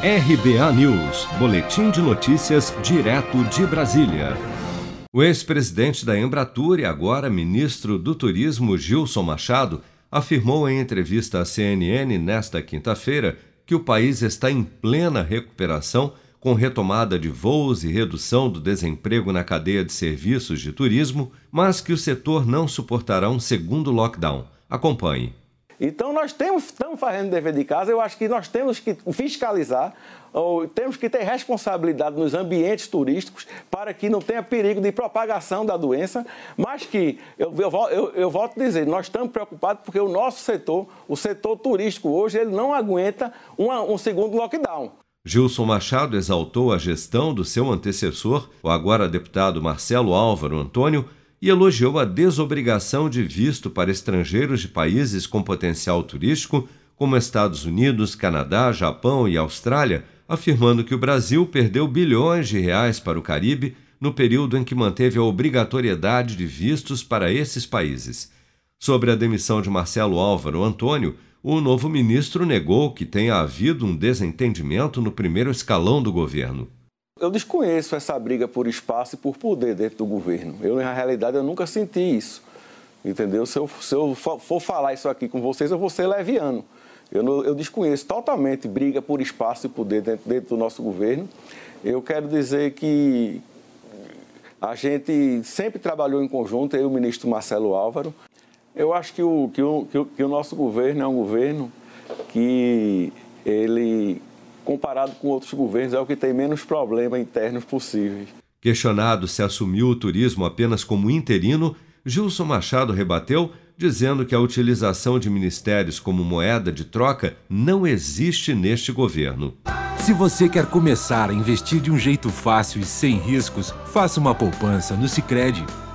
RBA News, Boletim de Notícias, direto de Brasília. O ex-presidente da Embratur e agora ministro do Turismo, Gilson Machado, afirmou em entrevista à CNN nesta quinta-feira que o país está em plena recuperação, com retomada de voos e redução do desemprego na cadeia de serviços de turismo, mas que o setor não suportará um segundo lockdown. Acompanhe. Então nós temos, estamos fazendo dever de casa, eu acho que nós temos que fiscalizar, ou temos que ter responsabilidade nos ambientes turísticos para que não tenha perigo de propagação da doença, mas que, eu, eu, eu, eu volto a dizer, nós estamos preocupados porque o nosso setor, o setor turístico hoje, ele não aguenta uma, um segundo lockdown. Gilson Machado exaltou a gestão do seu antecessor, o agora deputado Marcelo Álvaro Antônio, e elogiou a desobrigação de visto para estrangeiros de países com potencial turístico, como Estados Unidos, Canadá, Japão e Austrália, afirmando que o Brasil perdeu bilhões de reais para o Caribe no período em que manteve a obrigatoriedade de vistos para esses países. Sobre a demissão de Marcelo Álvaro Antônio, o novo ministro negou que tenha havido um desentendimento no primeiro escalão do governo. Eu desconheço essa briga por espaço e por poder dentro do governo. Eu, na realidade, eu nunca senti isso. Entendeu? Se eu, se eu for falar isso aqui com vocês, eu vou ser leviano. Eu, eu desconheço totalmente briga por espaço e poder dentro, dentro do nosso governo. Eu quero dizer que a gente sempre trabalhou em conjunto, eu e o ministro Marcelo Álvaro. Eu acho que o, que o, que o, que o nosso governo é um governo que ele comparado com outros governos, é o que tem menos problemas internos possíveis. Questionado se assumiu o turismo apenas como interino, Gilson Machado rebateu, dizendo que a utilização de ministérios como moeda de troca não existe neste governo. Se você quer começar a investir de um jeito fácil e sem riscos, faça uma poupança no Sicredi.